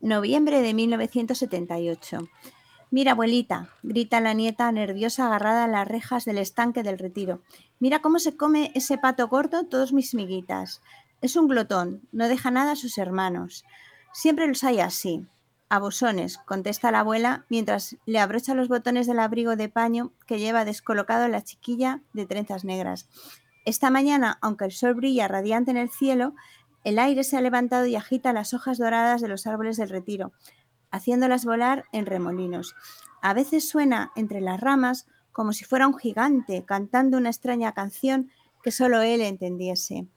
Noviembre de 1978. Mira, abuelita, grita la nieta nerviosa agarrada a las rejas del estanque del retiro. Mira cómo se come ese pato gordo todos mis miguitas. Es un glotón, no deja nada a sus hermanos. Siempre los hay así. A contesta la abuela mientras le abrocha los botones del abrigo de paño que lleva descolocado la chiquilla de trenzas negras. Esta mañana, aunque el sol brilla radiante en el cielo, el aire se ha levantado y agita las hojas doradas de los árboles del retiro, haciéndolas volar en remolinos. A veces suena entre las ramas como si fuera un gigante cantando una extraña canción que solo él entendiese.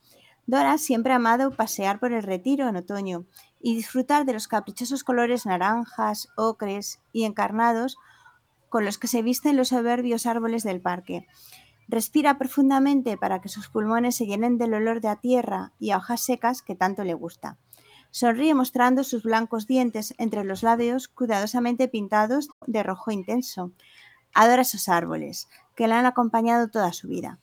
Dora siempre ha amado pasear por el retiro en otoño y disfrutar de los caprichosos colores naranjas, ocres y encarnados con los que se visten los soberbios árboles del parque. Respira profundamente para que sus pulmones se llenen del olor de la tierra y a hojas secas que tanto le gusta. Sonríe mostrando sus blancos dientes entre los labios cuidadosamente pintados de rojo intenso. Adora esos árboles, que le han acompañado toda su vida.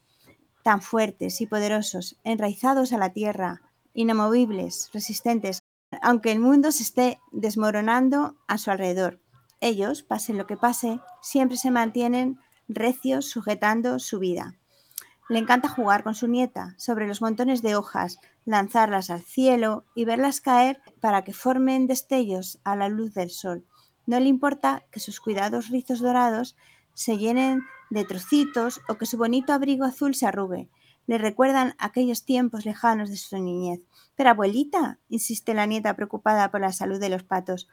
Tan fuertes y poderosos, enraizados a la tierra, inamovibles, resistentes, aunque el mundo se esté desmoronando a su alrededor. Ellos, pase lo que pase, siempre se mantienen recios sujetando su vida. Le encanta jugar con su nieta sobre los montones de hojas, lanzarlas al cielo y verlas caer para que formen destellos a la luz del sol. No le importa que sus cuidados rizos dorados se llenen de trocitos o que su bonito abrigo azul se arrugue. Le recuerdan aquellos tiempos lejanos de su niñez. Pero abuelita, insiste la nieta preocupada por la salud de los patos,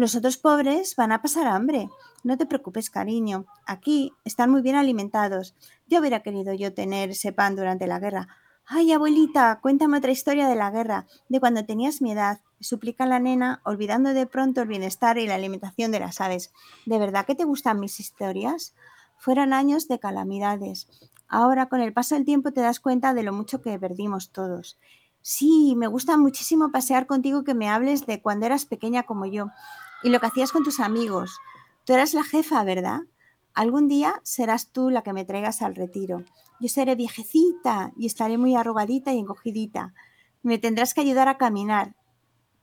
los otros pobres van a pasar hambre. No te preocupes, cariño. Aquí están muy bien alimentados. Yo hubiera querido yo tener ese pan durante la guerra. Ay, abuelita, cuéntame otra historia de la guerra, de cuando tenías mi edad, suplica la nena, olvidando de pronto el bienestar y la alimentación de las aves. ¿De verdad que te gustan mis historias? Fueron años de calamidades. Ahora, con el paso del tiempo, te das cuenta de lo mucho que perdimos todos. Sí, me gusta muchísimo pasear contigo que me hables de cuando eras pequeña como yo y lo que hacías con tus amigos. Tú eras la jefa, ¿verdad? Algún día serás tú la que me traigas al retiro. Yo seré viejecita y estaré muy arrugadita y encogidita. Me tendrás que ayudar a caminar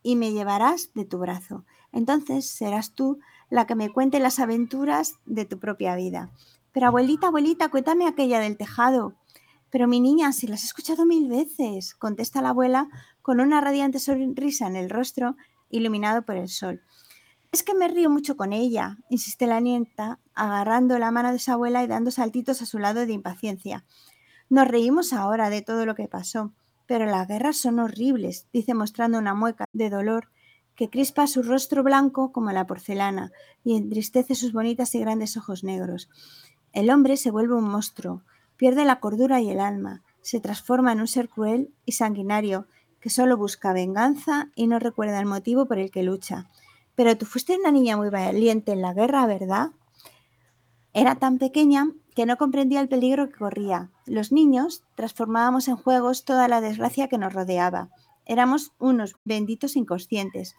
y me llevarás de tu brazo. Entonces serás tú la que me cuente las aventuras de tu propia vida. Pero abuelita, abuelita, cuéntame aquella del tejado. Pero mi niña, si las he escuchado mil veces, contesta la abuela con una radiante sonrisa en el rostro iluminado por el sol. Es que me río mucho con ella, insiste la nieta, agarrando la mano de su abuela y dando saltitos a su lado de impaciencia. Nos reímos ahora de todo lo que pasó, pero las guerras son horribles, dice mostrando una mueca de dolor que crispa su rostro blanco como la porcelana y entristece sus bonitas y grandes ojos negros. El hombre se vuelve un monstruo, pierde la cordura y el alma, se transforma en un ser cruel y sanguinario que solo busca venganza y no recuerda el motivo por el que lucha. Pero tú fuiste una niña muy valiente en la guerra, ¿verdad? Era tan pequeña que no comprendía el peligro que corría. Los niños transformábamos en juegos toda la desgracia que nos rodeaba. Éramos unos benditos inconscientes.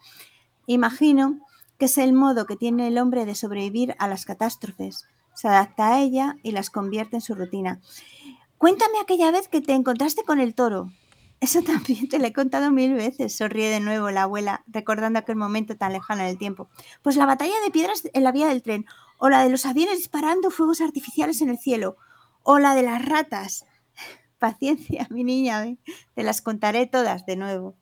Imagino que es el modo que tiene el hombre de sobrevivir a las catástrofes. Se adapta a ella y las convierte en su rutina. Cuéntame aquella vez que te encontraste con el toro. Eso también te lo he contado mil veces, sonríe de nuevo la abuela, recordando aquel momento tan lejano en el tiempo. Pues la batalla de piedras en la vía del tren, o la de los aviones disparando fuegos artificiales en el cielo, o la de las ratas. Paciencia, mi niña, te las contaré todas de nuevo.